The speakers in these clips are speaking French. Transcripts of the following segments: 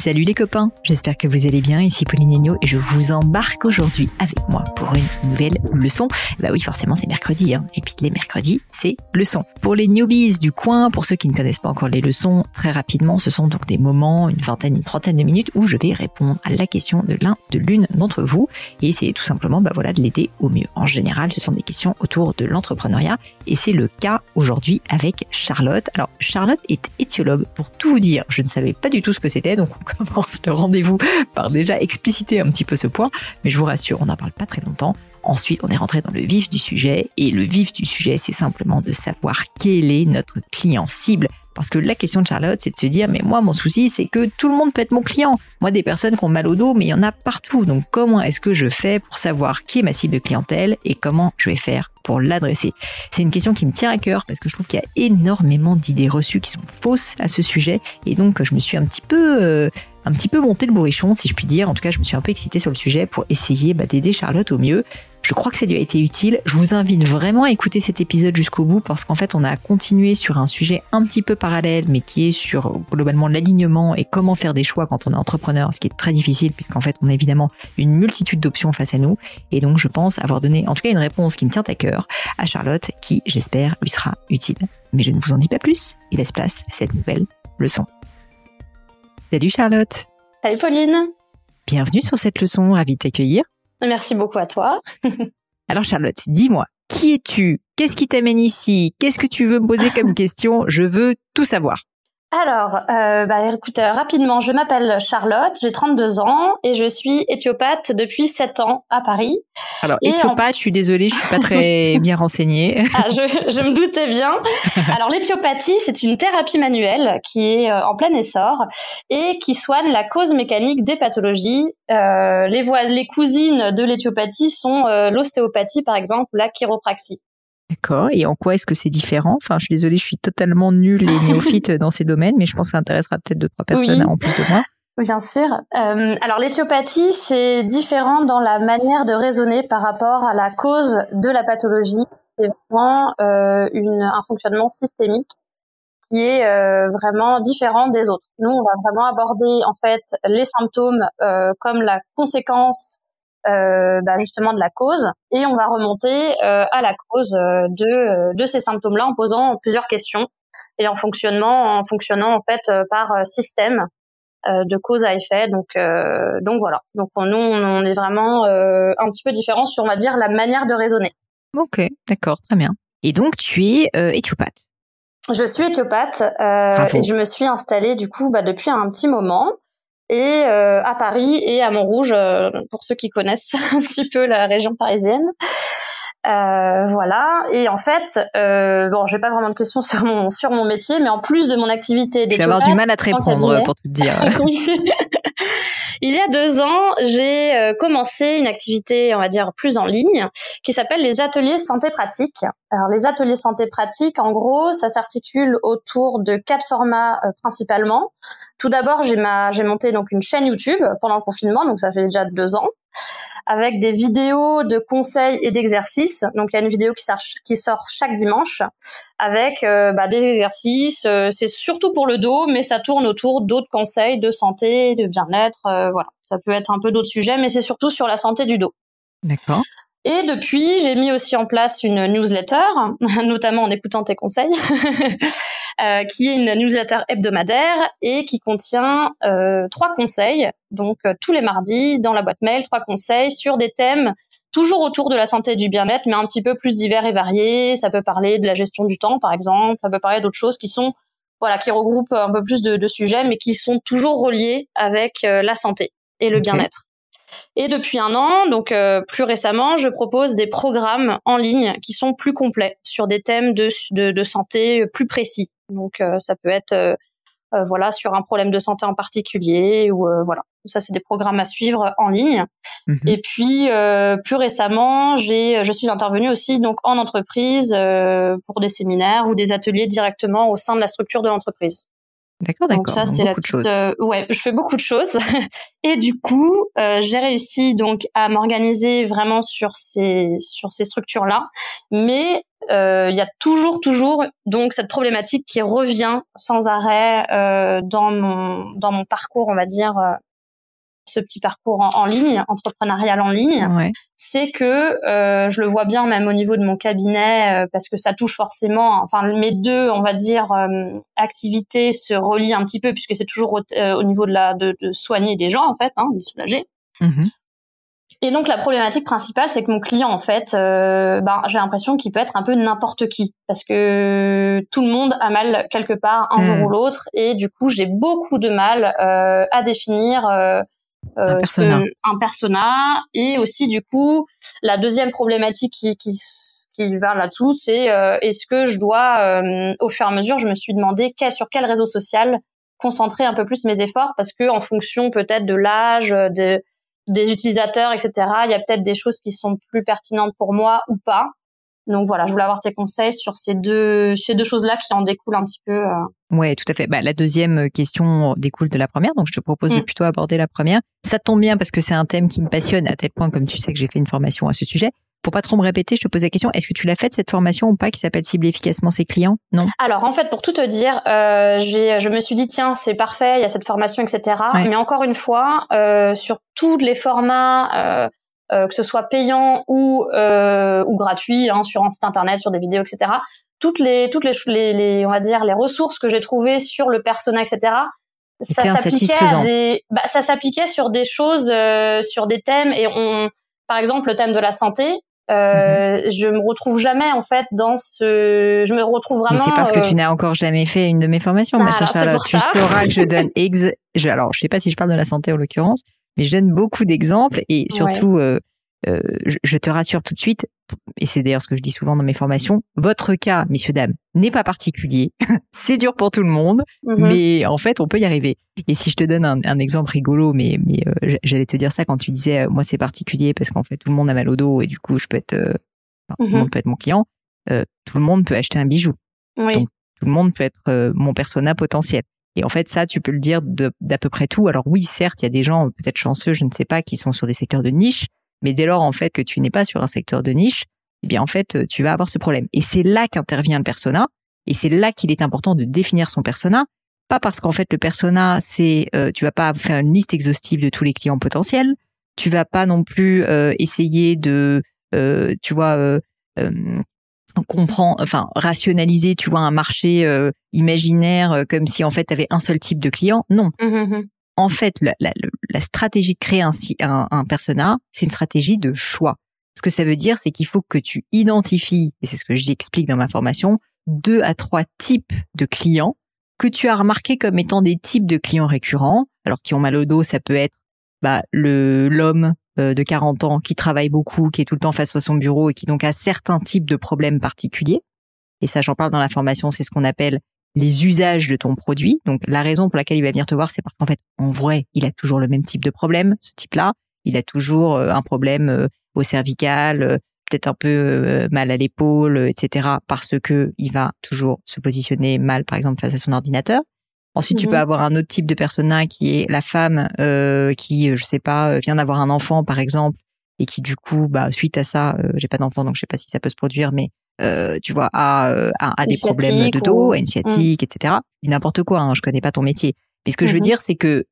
Salut les copains, j'espère que vous allez bien, ici Pauline Agneau et je vous embarque aujourd'hui avec moi pour une nouvelle leçon. Bah oui, forcément c'est mercredi, hein. et puis les mercredis, c'est leçon. Pour les newbies du coin, pour ceux qui ne connaissent pas encore les leçons, très rapidement, ce sont donc des moments, une vingtaine, une trentaine de minutes où je vais répondre à la question de l'un, de l'une d'entre vous et essayer tout simplement bah voilà, de l'aider au mieux. En général, ce sont des questions autour de l'entrepreneuriat et c'est le cas aujourd'hui avec Charlotte. Alors Charlotte est éthiologue, pour tout vous dire, je ne savais pas du tout ce que c'était, donc commence le rendez-vous par déjà expliciter un petit peu ce point, mais je vous rassure, on n'en parle pas très longtemps. Ensuite, on est rentré dans le vif du sujet, et le vif du sujet, c'est simplement de savoir quel est notre client cible. Parce que la question de Charlotte, c'est de se dire, mais moi, mon souci, c'est que tout le monde peut être mon client. Moi, des personnes qui ont mal au dos, mais il y en a partout. Donc, comment est-ce que je fais pour savoir qui est ma cible de clientèle et comment je vais faire l'adresser C'est une question qui me tient à cœur parce que je trouve qu'il y a énormément d'idées reçues qui sont fausses à ce sujet. Et donc, je me suis un petit peu... Un petit peu monté le bourrichon, si je puis dire. En tout cas, je me suis un peu excitée sur le sujet pour essayer bah, d'aider Charlotte au mieux. Je crois que ça lui a été utile. Je vous invite vraiment à écouter cet épisode jusqu'au bout parce qu'en fait, on a continué sur un sujet un petit peu parallèle, mais qui est sur globalement l'alignement et comment faire des choix quand on est entrepreneur, ce qui est très difficile puisqu'en fait, on a évidemment une multitude d'options face à nous. Et donc, je pense avoir donné en tout cas une réponse qui me tient à cœur à Charlotte qui, j'espère, lui sera utile. Mais je ne vous en dis pas plus et laisse place à cette nouvelle leçon. Salut Charlotte. Salut Pauline. Bienvenue sur cette leçon, ravie de t'accueillir. Merci beaucoup à toi. Alors Charlotte, dis-moi, qui es-tu? Qu'est-ce qui t'amène ici? Qu'est-ce que tu veux me poser comme question? Je veux tout savoir. Alors, euh, bah, écoute, euh, rapidement, je m'appelle Charlotte, j'ai 32 ans et je suis éthiopathe depuis 7 ans à Paris. Alors, éthiopathe, je suis désolée, je suis pas très bien renseignée. Ah, je, je, me doutais bien. Alors, l'éthiopathie, c'est une thérapie manuelle qui est euh, en plein essor et qui soigne la cause mécanique des pathologies. Euh, les, voies, les cousines de l'éthiopathie sont l'ostéopathie, par exemple, ou la chiropraxie. D'accord. Et en quoi est-ce que c'est différent? Enfin, je suis désolée, je suis totalement nulle et néophyte dans ces domaines, mais je pense que ça intéressera peut-être deux trois personnes en plus de moi. Bien sûr. Euh, alors l'éthiopathie, c'est différent dans la manière de raisonner par rapport à la cause de la pathologie. C'est vraiment euh, une, un fonctionnement systémique qui est euh, vraiment différent des autres. Nous, on va vraiment aborder en fait les symptômes comme la conséquence euh, bah, justement de la cause. Et on va remonter euh, à la cause euh, de, de ces symptômes-là en posant plusieurs questions et en fonctionnement en fonctionnant en fait par système de cause à effet. Donc donc voilà. Donc nous on est vraiment un petit peu différent sur on va dire la manière de raisonner. Ok d'accord très bien. Et donc tu es éthiopathe? Je suis éthiopathe et je me suis installée du coup bah, depuis un petit moment et euh, à Paris et à Montrouge euh, pour ceux qui connaissent un petit peu la région parisienne. Euh, voilà. Et en fait, euh, bon, j'ai pas vraiment de questions sur mon sur mon métier, mais en plus de mon activité, je vais avoir du mal à te répondre pour te dire. Il y a deux ans, j'ai euh, commencé une activité, on va dire, plus en ligne, qui s'appelle les ateliers santé pratique. Alors, les ateliers santé pratique, en gros, ça s'articule autour de quatre formats euh, principalement. Tout d'abord, j'ai j'ai monté donc une chaîne YouTube pendant le confinement, donc ça fait déjà deux ans avec des vidéos de conseils et d'exercices. Donc il y a une vidéo qui sort, qui sort chaque dimanche avec euh, bah, des exercices. Euh, c'est surtout pour le dos, mais ça tourne autour d'autres conseils de santé, de bien-être. Euh, voilà, ça peut être un peu d'autres sujets, mais c'est surtout sur la santé du dos. D'accord. Et depuis, j'ai mis aussi en place une newsletter, notamment en écoutant tes conseils, euh, qui est une newsletter hebdomadaire et qui contient euh, trois conseils, donc euh, tous les mardis dans la boîte mail, trois conseils sur des thèmes toujours autour de la santé et du bien-être, mais un petit peu plus divers et variés. Ça peut parler de la gestion du temps, par exemple. Ça peut parler d'autres choses qui sont, voilà, qui regroupent un peu plus de, de sujets, mais qui sont toujours reliés avec la santé et le bien-être. Et depuis un an, donc euh, plus récemment, je propose des programmes en ligne qui sont plus complets sur des thèmes de, de, de santé plus précis. Donc euh, ça peut être euh, voilà sur un problème de santé en particulier ou voilà. Ça c'est des programmes à suivre en ligne. Mhm. Et puis plus récemment, j'ai je suis intervenue aussi donc en entreprise pour des séminaires ou des ateliers directement au sein de la structure de l'entreprise. D'accord, d'accord. Donc ça, c'est la petite, euh, ouais, je fais beaucoup de choses. et du coup, euh, j'ai réussi donc à m'organiser vraiment sur ces sur ces structures-là. Mais euh, il y a toujours, toujours donc cette problématique qui revient sans arrêt dans mon dans mon parcours, on va dire ce petit parcours en, ligne, entrepreneurial en ligne, c'est que euh, je le vois bien même au niveau de mon cabinet euh, parce que ça touche forcément, enfin mes deux, on va dire, euh, activités se relient un petit peu puisque c'est toujours au, niveau de la de, soigner des gens en fait, hein, de soulager. Mm-hmm. Et donc la problématique principale, c'est que mon client, en fait, ben, j'ai l'impression qu'il peut être un peu n'importe qui, parce que tout le monde a mal quelque part un jour mm. ou l'autre, et du coup j'ai beaucoup de mal à définir un euh, persona. un persona et aussi du coup la deuxième problématique qui qui, qui va là-dessous c'est euh, est-ce que je dois euh, au fur et à mesure je me suis demandé quel, sur quel réseau social concentrer un peu plus mes efforts parce que en fonction peut-être de l'âge de des utilisateurs etc il y a peut-être des choses qui sont plus pertinentes pour moi ou pas donc voilà, je voulais avoir tes conseils sur ces deux, ces deux choses-là qui en découlent un petit peu. Euh. Ouais, tout à fait. Bah, la deuxième question découle de la première, donc je te propose de mm. plutôt aborder la première. Ça tombe bien parce que c'est un thème qui me passionne à tel point, comme tu sais, que j'ai fait une formation à ce sujet. Pour pas trop me répéter, je te pose la question est-ce que tu l'as faite cette formation ou pas qui s'appelle cibler efficacement ses clients? Non? Alors en fait, pour tout te dire, euh, je me suis dit tiens c'est parfait, il y a cette formation, etc. Mais encore une fois, euh, sur tous les formats. Euh, euh, que ce soit payant ou euh, ou gratuit hein, sur un site internet, sur des vidéos, etc. Toutes les toutes les, les, les on va dire les ressources que j'ai trouvées sur le persona, etc. Ça s'appliquait à des, bah, ça s'appliquait sur des choses, euh, sur des thèmes et on, par exemple le thème de la santé. Euh, mhm. je me retrouve jamais en fait dans ce je me retrouve vraiment c'est parce que tu n'as encore jamais fait une de mes formations ma chère Charlotte tu sauras que je donne ex je, alors je sais pas si je parle de la santé en l'occurrence mais je donne beaucoup d'exemples et surtout, euh, euh, je, te rassure tout de suite, et c'est d'ailleurs ce que je dis souvent dans mes formations, votre cas, messieurs, dames, n'est pas particulier. c'est dur pour tout le monde, mhm. mais en fait, on peut y arriver. Et si je te donne un, un exemple rigolo, mais, mais euh, j'allais te dire ça quand tu disais, moi, c'est particulier parce qu'en fait, tout le monde a mal au dos et du coup, je peux être, enfin, tout le monde peut être mon client. tout le monde peut acheter un bijou. Oui. Donc, tout le monde peut être mon persona potentiel. Et en fait, ça, tu peux le dire d'à peu près tout. Alors oui, certes, il y a des gens peut-être chanceux, je ne sais pas, qui sont sur des secteurs de niche, mais dès lors, en fait, que tu n'es pas sur un secteur de niche, eh bien, en fait, tu vas avoir ce problème. Et c'est là qu'intervient le persona. Et c'est là qu'il est important de définir son persona. Pas parce qu'en fait, le persona, c'est, euh, tu vas pas faire une liste exhaustive de tous les clients potentiels. Tu vas pas non plus euh, essayer de, euh, tu vois, euh, comprend, enfin rationaliser, tu vois, un marché euh, imaginaire euh, comme si en fait tu avais un seul type de client. Non. Mmh, mmh, mmh. En fait, la, la, la, stratégie de créer un, un, un persona, c'est une stratégie de choix. Ce que ça veut dire, c'est qu'il faut que tu identifies, et c'est ce que j'explique dans ma formation, deux à trois types de clients que tu as remarqué comme étant des types de clients récurrents. Alors qui ont mal au dos, ça peut être bah, le l'homme de 40 ans qui travaille beaucoup, qui est tout le temps face à son bureau et qui donc a certains types de problèmes particuliers. Et ça, j'en parle dans la formation, c'est ce qu'on appelle les usages de ton produit. Donc la raison pour laquelle il va venir te voir, c'est parce qu'en fait, en vrai, il a toujours le même type de problème, ce type-là. Il a toujours euh, un problème euh, au cervical, peut-être un peu mal à l'épaule, etc. Parce que il va toujours se positionner mal, par exemple, face à son ordinateur. Ensuite, tu peux mhm. avoir un autre type de persona qui est la femme euh, qui, je sais pas, euh, vient d'avoir un enfant, par exemple, et qui du coup, bah, suite à ça, euh, j'ai pas d'enfant, donc je sais pas si ça peut se produire, mais euh, tu vois, a, euh, a, des problèmes de dos, une sciatique, etc. N'importe quoi. Hein, je connais pas ton métier. Mais ce que je veux mhm. dire, c'est que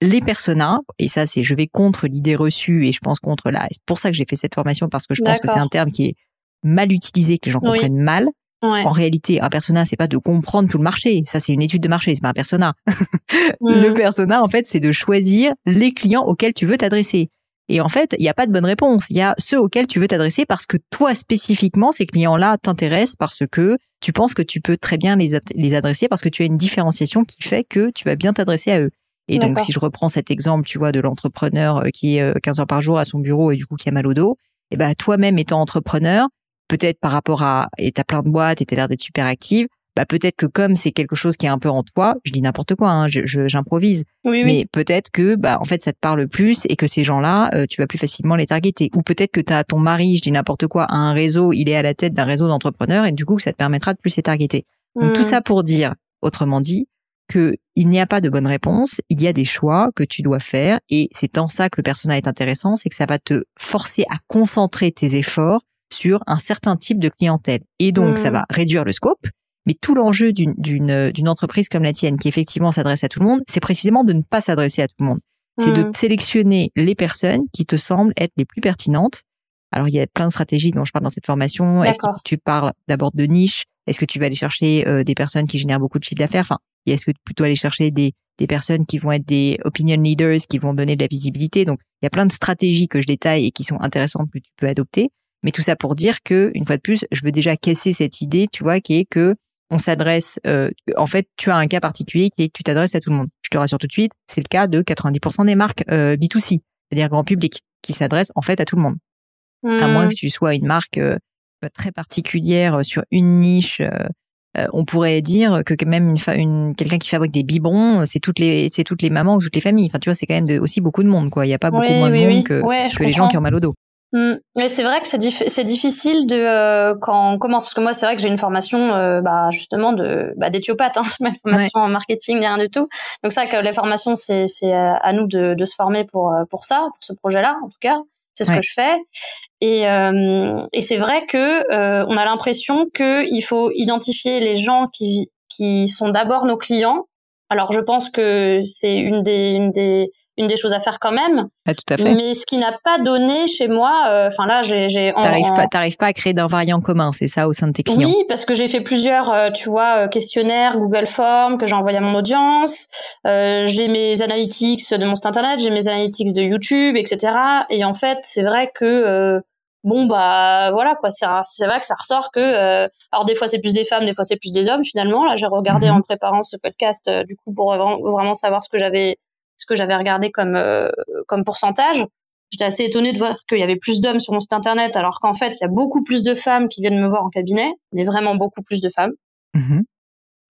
les personas, et ça, c'est, je vais contre l'idée reçue et je pense contre la. C'est pour ça que j'ai fait cette formation parce que je pense que c'est un terme qui est mal utilisé, que les gens comprennent mal. En réalité, un persona, c'est pas de comprendre tout le marché. Ça, c'est une étude de marché, c'est pas un persona. Le mm. persona, en fait, c'est de choisir les clients auxquels tu veux t'adresser. Et en fait, il n'y a pas de bonne réponse. Il y a ceux auxquels tu veux t'adresser parce que toi, spécifiquement, ces clients-là t'intéressent parce que tu penses que tu peux très bien les, les adresser parce que tu as une différenciation qui fait que tu vas bien t'adresser à eux. Et donc, si je reprends cet exemple, tu vois, de l'entrepreneur euh, qui est 15 euh, heures par jour à son bureau et du coup qui a mal au dos, et eh ben toi-même étant entrepreneur, peut-être par rapport à et t'as plein de boîtes et t'as l'air d'être super active, bah peut-être que comme c'est quelque chose qui est un peu en toi, je dis n'importe quoi, hein, j'improvise, mais peut-être que bah en fait ça te parle plus et que ces gens-là, euh, tu vas plus facilement les targeter. Ou peut-être que t'as ton mari, je dis n'importe quoi, a un réseau, il est à la tête d'un réseau d'entrepreneurs et du coup ça te permettra de plus les targeter. Donc tout hmm. ça pour dire, autrement dit, que il n'y a pas de bonne réponse, il y a des choix que tu dois faire et c'est en ça que le personnel est intéressant, c'est que ça va te forcer à concentrer tes efforts sur un certain type de clientèle et donc ça hmm. va réduire le scope. Mais tout l'enjeu d'une d'une entreprise comme la tienne qui effectivement s'adresse à tout le monde, c'est précisément de ne pas s'adresser à tout le monde. C'est de hmm. sélectionner les personnes qui te semblent être les plus pertinentes. Alors il y a plein de stratégies dont je parle dans cette formation. Est-ce que tu parles d'abord de niche? Est-ce que tu vas aller chercher euh, des personnes qui génèrent beaucoup de chiffre d'affaires? Enfin, est-ce que plutôt aller chercher des, des personnes qui vont être des opinion leaders, qui vont donner de la visibilité? Donc, il y a plein de stratégies que je détaille et qui sont intéressantes que tu peux adopter. Mais tout ça pour dire que, une fois de plus, je veux déjà casser cette idée, tu vois, qui est que on s'adresse. Euh, en fait, tu as un cas particulier qui est que tu t'adresses à tout le monde. Je te rassure tout de suite, c'est le cas de 90% des marques euh, B2C, c'est-à-dire grand public, qui s'adressent en fait à tout le monde. À moins que tu sois une marque euh, très particulière sur une niche euh, on pourrait dire que même une, une quelqu'un qui fabrique des biberons, c'est toutes les c'est toutes les mamans ou toutes les familles. Enfin, tu vois, c'est quand même aussi beaucoup de monde, quoi. Il n'y a pas beaucoup moins de monde que, que les gens qui ont mal au dos. Mmh. Mais c'est vrai que c'est, difficile de euh, quand on commence parce que moi c'est vrai que j'ai une formation euh, bah, justement de bah, d'éthiopathe, hein, ma formation en marketing rien du tout. Donc ça que les formations c'est c'est à nous de, de se former pour pour ça, pour ce projet-là en tout cas. C'est ce que je fais. Et, euh, et c'est vrai que euh, on a l'impression qu'il faut identifier les gens qui, qui sont d'abord nos clients. Alors je pense que c'est une des, une des une des choses à faire quand même. Ah, tout à fait. Mais ce qui n'a pas donné chez moi, euh, enfin là, j'ai, j'ai. T'arrives pas, t'arrives pas à créer d'invariants communs, c'est ça au sein de tes clients? Oui, parce que j'ai fait plusieurs, euh, tu vois, euh, questionnaires, Google Forms que j'ai envoyé à mon audience. j'ai mes analytics de mon site internet, j'ai mes analytics de YouTube, etc. Et en fait, c'est vrai que bon bah voilà quoi c'est c'est vrai que ça ressort que alors des fois c'est plus des femmes des fois c'est plus des hommes finalement là j'ai regardé mhm. en préparant ce podcast du coup pour vraiment savoir ce que j'avais ce que j'avais regardé comme euh, comme pourcentage. J'étais assez étonnée de voir qu'il y avait plus d'hommes sur mon site internet, alors qu'en fait, il y a beaucoup plus de femmes qui viennent me voir en cabinet, mais vraiment beaucoup plus de femmes. Mm-hmm.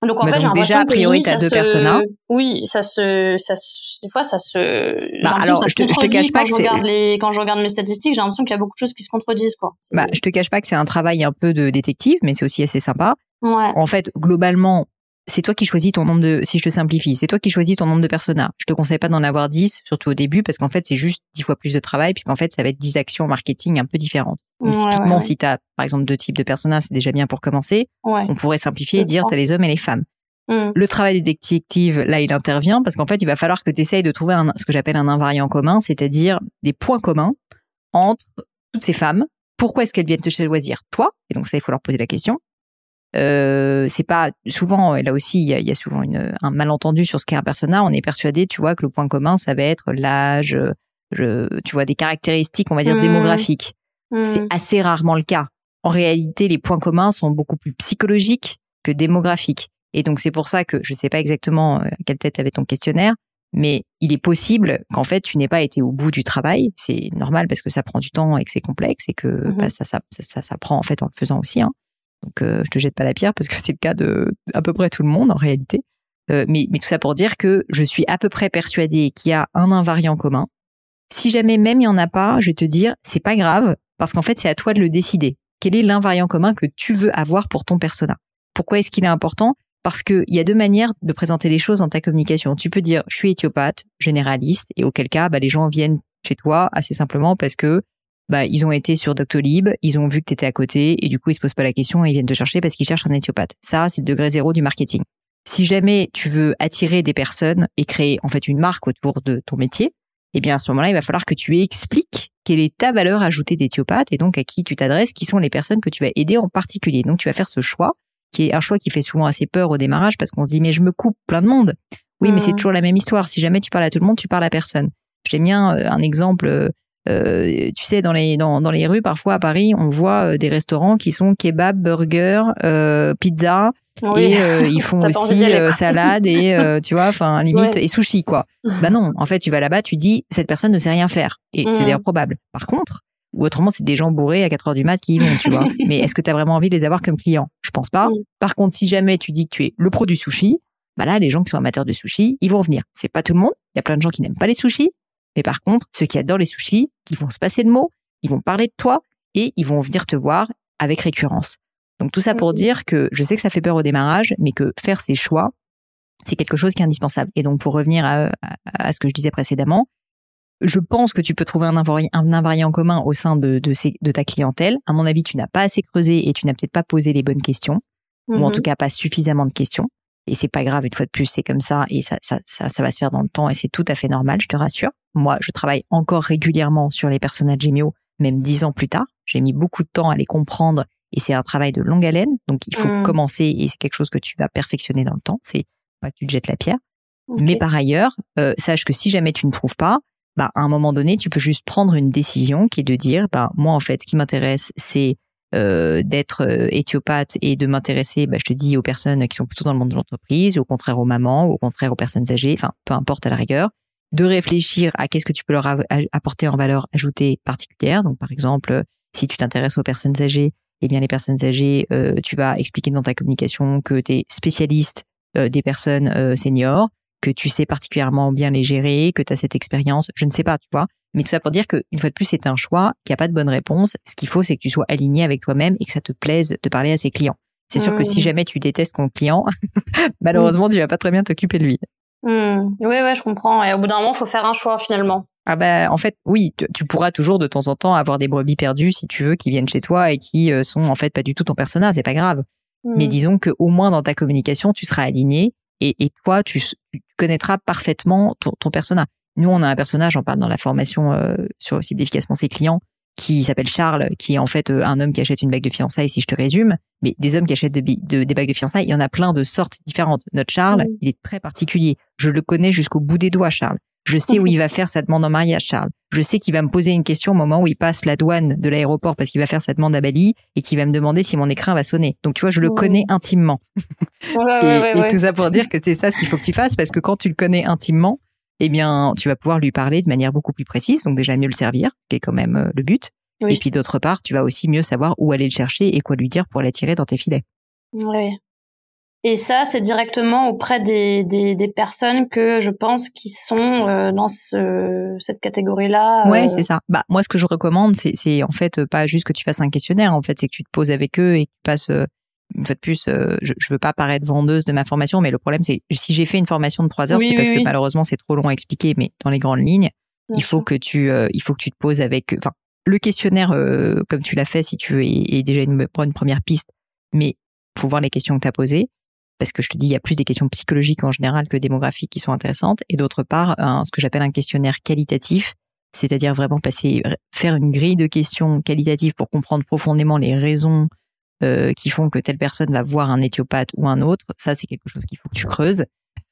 Donc en fait, j'ai déjà a priori t'as deux personas. Oui, ça se, ça des fois ça se. Bah, alors je te, je te cache pas quand je regarde les, quand je regarde mes statistiques, j'ai l'impression qu'il y a beaucoup de choses qui se contredisent quoi. Bah, je te cache pas que c'est un travail un peu de détective, mais c'est aussi assez sympa. Ouais. En fait, globalement, c'est toi qui choisis ton nombre de, si je te simplifie, c'est toi qui choisis ton nombre de personas. Je te conseille pas d'en avoir 10, surtout au début, parce qu'en fait, c'est juste 10 fois plus de travail, puisqu'en fait, ça va être 10 actions marketing un peu différentes. Donc, typiquement, si tu as, par exemple, deux types de personas, c'est déjà bien pour commencer. On pourrait simplifier et dire, tu as les hommes et les femmes. Mm. Le travail du détective, là, il intervient, parce qu'en fait, il va falloir que tu essayes de trouver un, ce que j'appelle un invariant commun, c'est-à-dire des points communs entre toutes ces femmes. Pourquoi est-ce qu'elles viennent te choisir toi? Et donc ça, il faut leur poser la question. Euh, c'est pas souvent, et là aussi il y a, souvent une, un malentendu sur ce qu'est un persona. On est persuadé, tu vois, que le point commun ça va être l'âge, je, tu vois, des caractéristiques, on va dire mmh. démographiques. Mmh. C'est assez rarement le cas. En réalité, les points communs sont beaucoup plus psychologiques que démographiques. Et donc c'est pour ça que je sais pas exactement euh, à quelle tête avait ton questionnaire, mais il est possible qu'en fait tu n'aies pas été au bout du travail. C'est normal parce que ça prend du temps et que c'est complexe et que mmh bah, ça, ça, ça, ça, prend en fait en le faisant aussi. Hein. Donc euh, je te jette pas la pierre parce que c'est le cas de à peu près tout le monde en réalité. Euh, mais, tout ça pour dire que je suis à peu près persuadée qu'il y a un invariant commun. Si jamais même il y en a pas, je vais te dire c'est pas grave parce qu'en fait c'est à toi de le décider. Quel est l'invariant commun que tu veux avoir pour ton persona? Pourquoi est-ce qu'il est important? Parce qu'il y a deux manières de présenter les choses dans ta communication. Tu peux dire je suis éthiopathe, généraliste, et auquel cas bah, les gens viennent chez toi assez simplement parce que bah, ils ont été sur Doctolib, ils ont vu que tu étais à côté et du coup ils se posent pas la question et ils viennent te chercher parce qu'ils cherchent un éthiopathe. Ça, c'est le degré zéro du marketing. Si jamais tu veux attirer des personnes et créer en fait une marque autour de ton métier, eh bien à ce moment-là, il va falloir que tu expliques quelle est ta valeur ajoutée d'éthiopathe et donc à qui tu t'adresses, qui sont les personnes que tu vas aider en particulier. Donc tu vas faire ce choix qui est un choix qui fait souvent assez peur au démarrage parce qu'on se dit mais je me coupe plein de monde. Oui, mais c'est mm. toujours la même histoire. Si jamais tu parles à tout le monde, tu parles à personne. J'aime bien euh, un exemple. Euh, euh, tu sais, dans les dans, dans les rues, parfois à Paris, on voit des restaurants qui sont kebab, burger, pizza, et ils font aussi salade et tu vois, enfin limite et sushi quoi. bah non, en fait, tu vas là-bas, tu dis cette personne ne sait rien faire et c'est mm. d'ailleurs probable. Par contre, ou autrement, c'est des gens bourrés à 4 heures du mat qui y vont, tu vois. Mais est-ce que tu as vraiment envie de les avoir comme clients? Je pense pas. Par contre, si jamais tu dis que tu es le pro du sushi, bah là, les gens qui sont amateurs de sushi, ils vont venir. C'est pas tout le monde. Il y a plein de gens qui n'aiment pas les sushis. Mais par contre, ceux qui adorent les sushis, ils vont se passer le mot, ils vont parler de toi et ils vont venir te voir avec récurrence. Donc tout ça pour dire que je sais que ça fait peur au démarrage, mais que faire ses choix, c'est quelque chose qui est indispensable. Et donc pour revenir à, à ce que je disais précédemment, je pense que tu peux trouver un, invariant, commun au sein de, de, ta clientèle. À mon avis, tu n'as pas assez creusé et tu n'as peut-être pas posé les bonnes questions, ou en mhm. tout cas pas suffisamment de questions. Et c'est pas grave, une fois de plus, c'est comme ça et ça, ça, ça, ça va se faire dans le temps et c'est tout à fait normal, je te rassure. Moi, je travaille encore régulièrement sur les personnages Gemio, même dix ans plus tard. J'ai mis beaucoup de temps à les comprendre et c'est un travail de longue haleine. Donc, il faut mhm. commencer et c'est quelque chose que tu vas perfectionner dans le temps. C'est pas que tu te jettes la pierre. Mais par ailleurs, euh, sache que si jamais tu ne trouves pas, bah, à un moment donné, tu peux juste prendre une décision qui est de dire, bah, moi, en fait, ce qui m'intéresse, c'est euh, d'être euh, éthiopathe et de m'intéresser, bah, je te dis, aux personnes qui sont plutôt dans le monde de l'entreprise, au contraire aux mamans, au contraire aux personnes âgées, enfin, peu importe à la rigueur, de réfléchir à qu'est-ce que tu peux leur apporter en valeur ajoutée particulière. Donc, par exemple, si tu t'intéresses aux personnes âgées, eh bien, les personnes âgées, euh, tu vas expliquer dans ta communication que tu es spécialiste des personnes seniors, que tu sais particulièrement bien les gérer, que tu as cette expérience, je ne sais pas, tu vois. Mais tout ça pour dire qu'une fois de plus, c'est un choix, qu'il n'y a pas de bonne réponse. Ce qu'il faut, c'est que tu sois aligné avec toi-même et que ça te plaise de parler à ses clients. C'est sûr que si mmh. jamais tu détestes ton client, malheureusement, tu vas pas très bien t'occuper de lui. Mmh. Oui, ouais, je comprends. Et au bout d'un moment, il faut faire un choix finalement. Ah bah en fait oui, tu, pourras toujours de temps en temps avoir des brebis perdues si tu veux qui viennent chez toi et qui euh, sont en fait pas du tout ton personnage, c'est pas grave. Mais mmh. disons que au moins dans ta communication, tu seras aligné et, et toi, tu, connaîtras parfaitement ton, ton personnage. Nous, on a un personnage, on parle dans la formation euh, sur cible efficacement ses clients, qui s'appelle Charles, qui est en fait euh, un homme qui achète une bague de fiançailles, si je te résume. Mais des hommes qui achètent de, de, des bagues de fiançailles, il y en a plein de sortes différentes. Notre Charles, il est très particulier. Je le connais jusqu'au bout des doigts, Charles. Je sais où il va faire sa demande en mariage, Charles. Je sais qu'il va me poser une question au moment où il passe la douane de l'aéroport parce qu'il va faire sa demande à Bali et qu'il va me demander si mon écran va sonner. Donc tu vois, je le connais intimement. et, tout ça pour dire que c'est ça ce qu'il faut que tu fasses parce que quand tu le connais intimement, eh bien, tu vas pouvoir lui parler de manière beaucoup plus précise, donc déjà mieux le servir, ce qui est quand même euh, le but. Et puis d'autre part, tu vas aussi mieux savoir où aller le chercher et quoi lui dire pour l'attirer dans tes filets. Ouais. Et ça, c'est directement auprès des, des, des, personnes que je pense qui sont euh, dans ce, cette catégorie-là. Ouais, euh. c'est ça. Bah moi, ce que je recommande, c'est, c'est en fait pas juste que tu fasses un questionnaire. En fait, c'est que tu te poses avec eux et que tu passes. Euh, une fois de plus, je, je veux pas paraître vendeuse de ma formation, mais le problème, c'est si j'ai fait une formation de trois heures, c'est parce que malheureusement, c'est trop long à expliquer. Mais dans les grandes lignes, il faut que tu, il faut que tu te poses avec. Enfin, le questionnaire, comme tu l'as fait, si tu veux, est, est déjà une bonne première piste. Mais faut voir les questions que tu as posées parce que je te dis, il y a plus des questions psychologiques en général que démographiques qui sont intéressantes, et d'autre part, ce que j'appelle un questionnaire qualitatif, c'est-à-dire vraiment passer, faire une grille de questions qualitatives pour comprendre profondément les raisons euh, qui font que telle personne va voir un éthiopathe ou un autre. Ça, c'est quelque chose qu'il faut que tu creuses.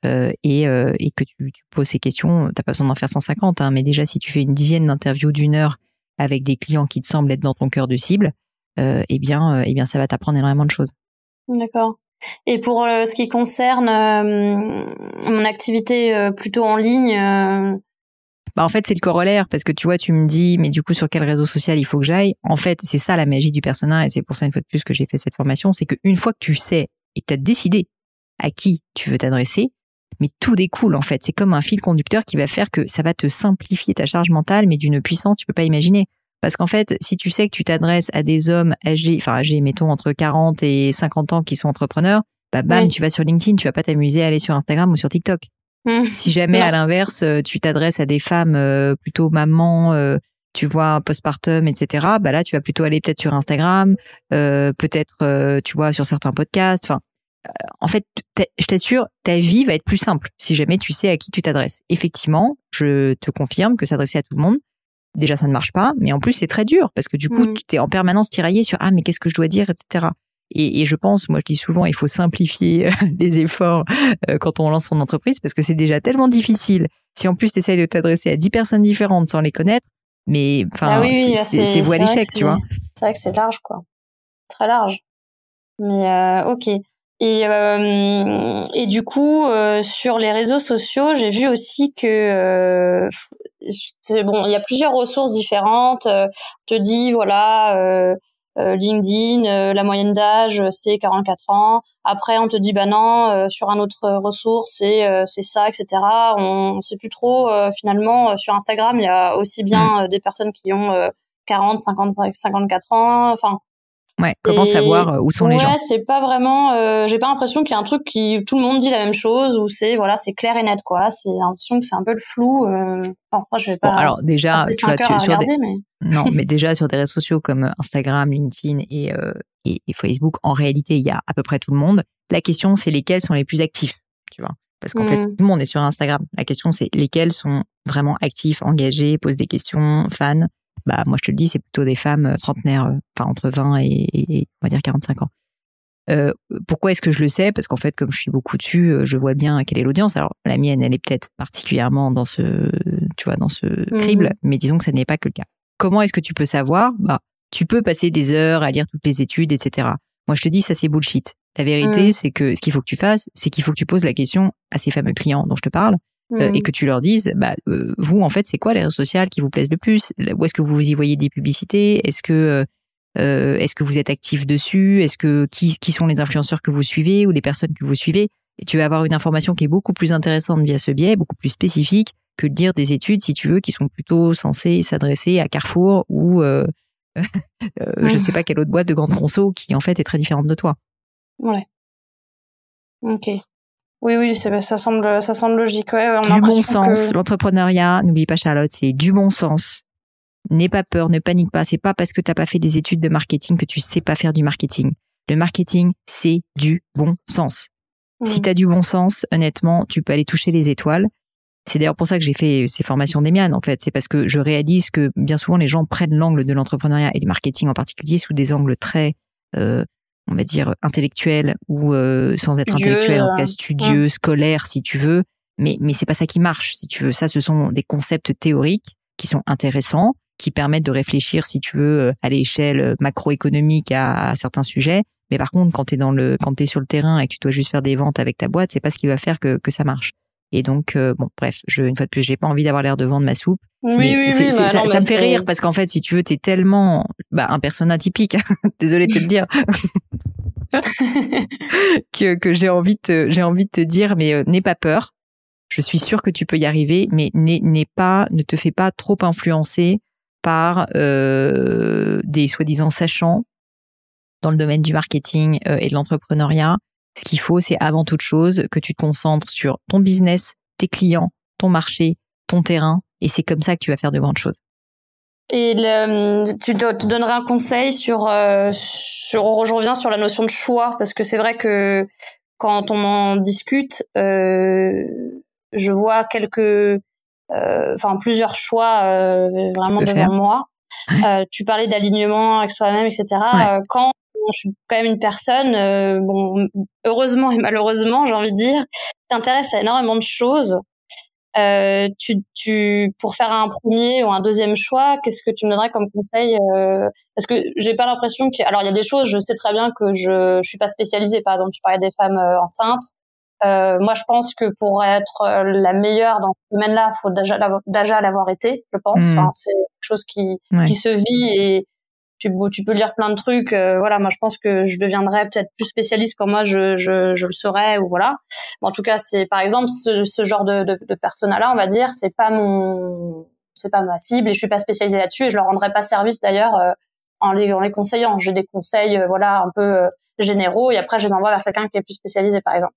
Euh, et, euh, et, que tu, poses ces questions, t'as pas besoin d'en faire 150, hein, mais déjà si tu fais une dizaine d'interviews d'une heure avec des clients qui te semblent être dans ton cœur de cible, eh bien, eh bien, ça va t'apprendre énormément de choses. D'accord. Et pour ce qui concerne mon activité plutôt en ligne, bah en fait c'est le corollaire parce que tu vois tu me dis mais du coup sur quel réseau social il faut que j'aille? En fait c'est ça la magie du personnage et c'est pour ça une fois de plus que j'ai fait cette formation c'est qu'une fois que tu sais et que tu as décidé à qui tu veux t'adresser mais tout découle en fait. C'est comme un fil conducteur qui va faire que ça va te simplifier ta charge mentale mais d'une puissance tu peux pas imaginer. Parce qu'en fait, si tu sais que tu t'adresses à des hommes âgés, enfin âgés, mettons entre 40 et 50 ans qui sont entrepreneurs, bah bam, tu vas sur LinkedIn, tu vas pas t'amuser à aller sur Instagram ou sur TikTok. Mmh. Si jamais à l'inverse, euh, tu t'adresses à des femmes euh, plutôt maman, euh, tu vois postpartum, etc. Bah là, tu vas plutôt aller peut-être sur Instagram, peut-être tu vois sur certains podcasts. Enfin, en fait, je t'assure, ta vie va être plus simple si jamais tu sais à qui tu t'adresses. Effectivement, je te confirme que s'adresser à tout le monde, déjà ça ne marche pas, mais en plus c'est très dur parce que du coup mm. tu es en permanence tiraillé sur ah mais qu'est-ce que je dois dire, etc. Et, je pense, moi je dis souvent, il faut simplifier les efforts quand on lance son entreprise parce que c'est déjà tellement difficile. Si en plus tu essayes de t'adresser à 10 personnes différentes sans les connaître, mais enfin, ah c'est voie l'échec, tu vois. C'est vrai que c'est large, quoi. Très large. Mais euh, ok. Et, euh, et du coup, euh, sur les réseaux sociaux, j'ai vu aussi que euh, bon, il y a plusieurs ressources différentes. on te dit voilà, LinkedIn, la moyenne d'âge c'est 44 ans. Après, on te dit bah non, sur un autre ressource c'est c'est ça, etc. On, sait plus trop. finalement, sur Instagram, il y a aussi bien des personnes qui ont 40, 55, 54 ans. Enfin, Ouais, comment savoir euh, où sont les gens? Ouais, c'est pas vraiment. Euh, j'ai pas l'impression qu'il y a un truc qui tout le monde dit la même chose ou c'est voilà, c'est clair et net quoi. C'est l'impression que c'est un peu le flou. Euh... Enfin, moi, je vais pas. Bon, alors déjà, tu vois, tu, sur des... mais... non, mais déjà sur des réseaux sociaux comme Instagram, LinkedIn et, euh, et, et Facebook, en réalité, il y a à peu près tout le monde. La question, c'est lesquels sont les plus actifs, tu vois? Parce qu'en fait, mmh. tout le monde est sur Instagram. La question, c'est lesquels sont vraiment actifs, engagés, posent des questions, fans bah moi je te le dis, c'est plutôt des femmes euh, trentenaires, euh, enfin entre 20 et, on va dire 45 ans. Euh, pourquoi est-ce que je le sais? Parce qu'en fait, comme je suis beaucoup dessus, euh, je vois bien quelle est l'audience. Alors la mienne, elle est peut-être particulièrement dans ce, tu vois, dans ce mmh. crible, mais disons que ça n'est pas que le cas. Comment est-ce que tu peux savoir? Bah, tu peux passer des heures à lire toutes les études, etc. Moi, je te dis, ça c'est bullshit. La vérité, mmh. c'est que ce qu'il faut que tu fasses, c'est qu'il faut que tu poses la question à ces fameux clients dont je te parle. Euh, et mmh. que tu leur dises, bah, euh, vous, en fait, c'est quoi les réseaux sociaux qui vous plaisent le plus? Où est-ce que vous y voyez des publicités? Est-ce que euh, est-ce que vous êtes actif dessus? Est-ce que qui, qui sont les influenceurs que vous suivez ou les personnes que vous suivez? Et tu vas avoir une information qui est beaucoup plus intéressante via ce biais, beaucoup plus spécifique que de dire des études, si tu veux, qui sont plutôt censées s'adresser à Carrefour ou euh, je sais pas quelle autre boîte de grande conso qui en fait est très différente de toi. Ouais. Ok. Oui, oui, ça semble, ça semble logique. Ouais, du bon sens. L'entrepreneuriat, n'oublie pas Charlotte, c'est du bon sens. N'aie pas peur, ne panique pas. C'est pas parce que t'as pas fait des études de marketing que tu sais pas faire du marketing. Le marketing, c'est du bon sens. Si tu as du bon sens, honnêtement, tu peux aller toucher les étoiles. C'est d'ailleurs pour ça que j'ai fait ces formations d'Emian, en fait. C'est parce que je réalise que bien souvent, les gens prennent l'angle de l'entrepreneuriat et du marketing en particulier sous des angles très euh, on va dire intellectuel ou euh, sans être intellectuel, en cas studieux, scolaire si tu veux. Mais mais c'est pas ça qui marche si tu veux. Ça, ce sont des concepts théoriques qui sont intéressants, qui permettent de réfléchir si tu veux euh, à l'échelle euh, macroéconomique à, certains sujets. Mais par contre, quand t'es dans le quand t'es sur le terrain et que tu dois juste faire des ventes avec ta boîte, c'est pas ce qui va faire que que ça marche. Et donc, bon, bref, je, une fois de plus, j'ai pas envie d'avoir l'air de vendre ma soupe. Oui, oui, oui, bah ça, me fait rire parce qu'en fait, si tu veux, t'es tellement bah, un personnage atypique. Désolé de te le dire. que, que j'ai envie de j'ai envie de te dire, mais euh, n'aie pas peur. Je suis sûre que tu peux y arriver, mais n'aie pas, ne te fais pas trop influencer par euh, des soi-disant sachants dans le domaine du marketing euh, et de l'entrepreneuriat. Ce qu'il faut, c'est avant toute chose que tu te concentres sur ton business, tes clients, ton marché, ton terrain, et c'est comme ça que tu vas faire de grandes choses. Et tu te donnerais un conseil sur, euh, sur, je reviens sur la notion de choix parce que c'est vrai que quand on en discute, euh, je vois quelques, euh, enfin plusieurs choix euh, vraiment devant moi. Euh, tu parlais d'alignement avec soi-même, etc. quand je suis quand même une personne, bon, heureusement et malheureusement, j'ai envie de dire, t'intéresse à énormément de choses. Euh, tu, tu, pour faire un premier ou un deuxième choix, qu'est-ce que tu me donnerais comme conseil euh, Parce que j'ai pas l'impression que, alors il y a des choses, je sais très bien que je, je suis pas spécialisée. Par exemple, tu parlais des femmes euh, enceintes. Euh, moi, je pense que pour être euh, la meilleure dans ce domaine-là, faut déjà l'avoir été, je pense. Mmh. Enfin, c'est quelque chose qui, qui se vit et tu, tu peux lire plein de trucs. Euh, voilà, moi je pense que je deviendrais peut-être plus spécialiste quand moi je, je, je le serais ou voilà. en tout cas, c'est par exemple ce, ce genre de, de, de persona-là, on va dire, c'est pas mon, c'est pas ma cible et je suis pas spécialisée là-dessus et je leur rendrai pas service d'ailleurs euh, en les, en les conseillant. J'ai des conseils, euh, voilà, un peu généraux et après je les envoie vers quelqu'un qui est plus spécialisé par exemple.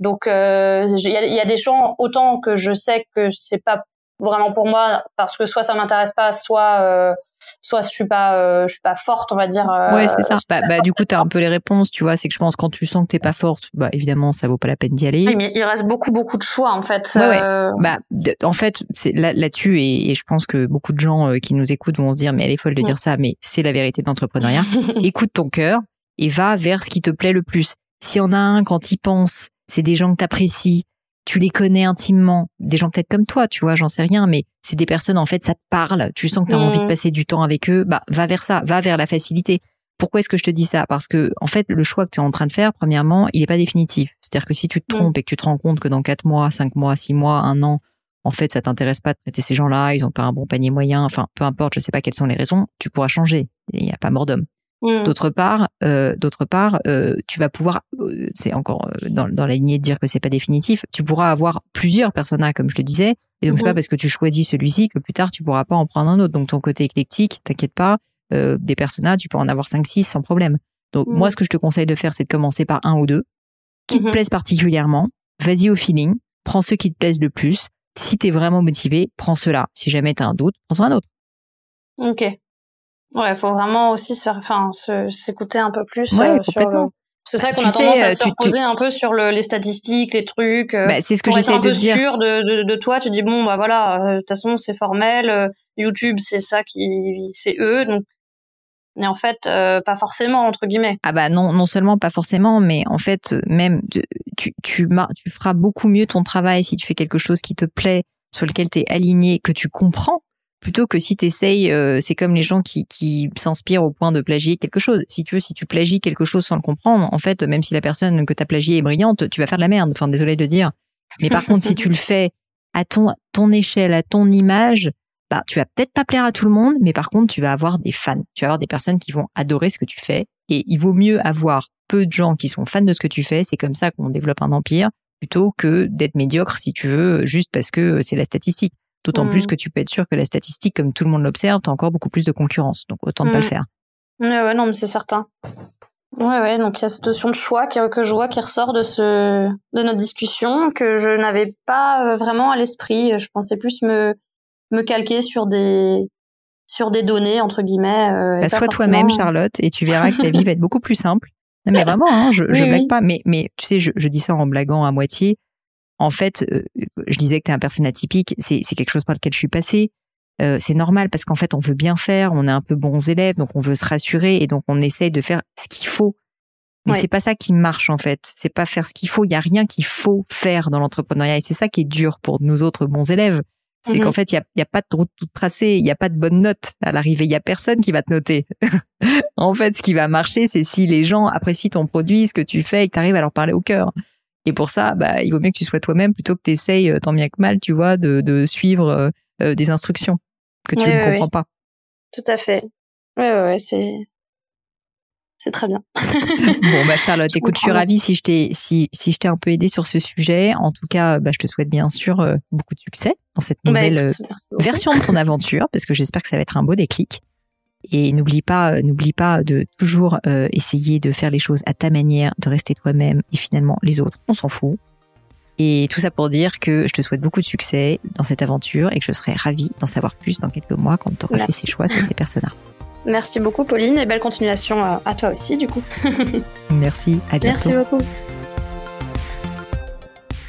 Donc il y, a, y a des gens autant que je sais que c'est pas vraiment pour moi parce que soit ça m'intéresse pas, soit soit je suis pas euh, je suis pas forte on va dire euh, ouais c'est ça bah, bah du coup tu as un peu les réponses tu vois c'est que je pense quand tu sens que t'es pas forte bah évidemment ça vaut pas la peine d'y aller oui mais il reste beaucoup beaucoup de choix en fait ouais, ouais. Euh. bah en fait c'est là là-dessus et, et, je pense que beaucoup de gens qui nous écoutent vont se dire mais elle est folle de dire ça mais c'est la vérité de l'entrepreneuriat écoute ton cœur et va vers ce qui te plaît le plus. S'il y en a un, quand il pense, c'est des gens que t'apprécies, tu les connais intimement, des gens peut-être comme toi, tu vois, j'en sais rien, mais c'est des personnes, en fait, ça te parle, tu sens que tu as envie de mmh. passer du temps avec eux, bah, va vers ça, va vers la facilité. Pourquoi est-ce que je te dis ça? Parce que, en fait, le choix que tu es en train de faire, premièrement, il n'est pas définitif. C'est-à-dire que si tu te mmh. trompes et que tu te rends compte que dans quatre mois, cinq mois, six mois, un an, en fait, ça t'intéresse pas de traiter ces gens-là, ils ont pas un bon panier moyen, enfin, peu importe, je sais pas quelles sont les raisons, tu pourras changer. Il n'y a pas mort d'homme. Mmh. D'autre part, euh, d'autre part, euh, tu vas pouvoir, euh, c'est encore dans, dans, la lignée de dire que c'est pas définitif, tu pourras avoir plusieurs personnages comme je le disais, et donc c'est pas mmh. parce que tu choisis celui-ci que plus tard tu pourras pas en prendre un autre. Donc ton côté éclectique, t'inquiète pas, des personnages, tu peux en avoir cinq, six sans problème. Donc moi, mmh. ce que je te conseille de faire, c'est de commencer par un ou deux qui te plaisent particulièrement. Vas-y au feeling, prends ceux qui te plaisent le plus. Si t'es vraiment motivé, prends ceux-là. Si jamais t'as un doute, prends un autre. Ok. Ouais, faut vraiment aussi se faire, enfin, s'écouter un peu plus ouais, euh, complètement. C'est ça qu'on a tendance à se reposer un peu sur le, les statistiques, les trucs. Euh, bah, c'est ce que j'essaie de dire. sûr de, de, de, toi, tu dis bon bah voilà, euh, de toute façon c'est formel. YouTube c'est ça qui, c'est eux, donc. Mais en fait, pas forcément entre guillemets. Ah bah non, non seulement pas forcément, mais en fait même tu tu tu feras beaucoup mieux ton travail si tu fais quelque chose qui te plaît, sur lequel tu es aligné, que tu comprends plutôt que si tu essayes, euh, c'est comme les gens qui, qui s'inspirent au point de plagier quelque chose. Si tu veux, si tu plagies quelque chose sans le comprendre, en fait, même si la personne que tu as plagié est brillante, tu vas faire de la merde. Enfin, désolé de le dire. Mais par contre, si tu le fais à ton, ton échelle, à ton image, bah, tu vas peut-être pas plaire à tout le monde, mais par contre, tu vas avoir des fans. Tu vas avoir des personnes qui vont adorer ce que tu fais. Et il vaut mieux avoir peu de gens qui sont fans de ce que tu fais. C'est comme ça qu'on développe un empire plutôt que d'être médiocre, si tu veux, juste parce que c'est la statistique. D'autant plus mmh. que tu peux être sûr que la statistique, comme tout le monde l'observe, t'as encore beaucoup plus de concurrence. Donc autant ne pas le mmh. faire. Ouais, ouais, non, mais c'est certain. Ouais, ouais, donc il y a cette notion de choix que, que je vois qui ressort de ce de notre discussion que je n'avais pas euh, vraiment à l'esprit. Je pensais plus me me calquer sur des sur des données entre guillemets. Euh, bah, sois toi-même, Charlotte, et tu verras que ta vie va être beaucoup plus simple. Non, mais vraiment, hein, je, je blague pas. Mais mais tu sais, je, je dis ça en blaguant à moitié en fait, euh, je disais que tu es un personne atypique, c'est quelque chose par lequel je suis passée. Euh, c'est normal parce qu'en fait, on veut bien faire, on est un peu bons élèves, donc on veut se rassurer et donc on essaye de faire ce qu'il faut. Mais c'est pas ça qui marche en fait. C'est pas faire ce qu'il faut. Il y a rien qu'il faut faire dans l'entrepreneuriat et c'est ça qui est dur pour nous autres bons élèves. C'est qu'en mmh fait, il y a, y a, pas de route toute tracée, il y a pas de bonne note à l'arrivée. Il y a personne qui va te noter. en fait, ce qui va marcher, c'est si les gens apprécient ton produit, ce que tu fais et que tu arrives à leur parler au cœur. Et pour ça, bah, il vaut mieux que tu sois toi-même plutôt que tu essayes, euh, tant bien que mal, tu vois, de, de suivre euh, euh, des instructions que tu ne comprends pas. Tout à fait. Ouais, ouais, ouais c'est c'est très bien. bon, bah Charlotte, écoute, je suis ravie si je t'ai si si je t'ai un peu aidé sur ce sujet. En tout cas, bah, je te souhaite bien sûr beaucoup de succès dans cette bah, nouvelle version de ton aventure, parce que j'espère que ça va être un beau déclic. Et n'oublie pas, euh, n'oublie pas de toujours euh, essayer de faire les choses à ta manière, de rester toi-même. Et finalement, les autres, on s'en fout. Et tout ça pour dire que je te souhaite beaucoup de succès dans cette aventure et que je serai ravie d'en savoir plus dans quelques mois quand tu auras fait ces choix sur ces personnages. Merci beaucoup Pauline et belle continuation euh, à toi aussi du coup. Merci, à bientôt. Merci beaucoup.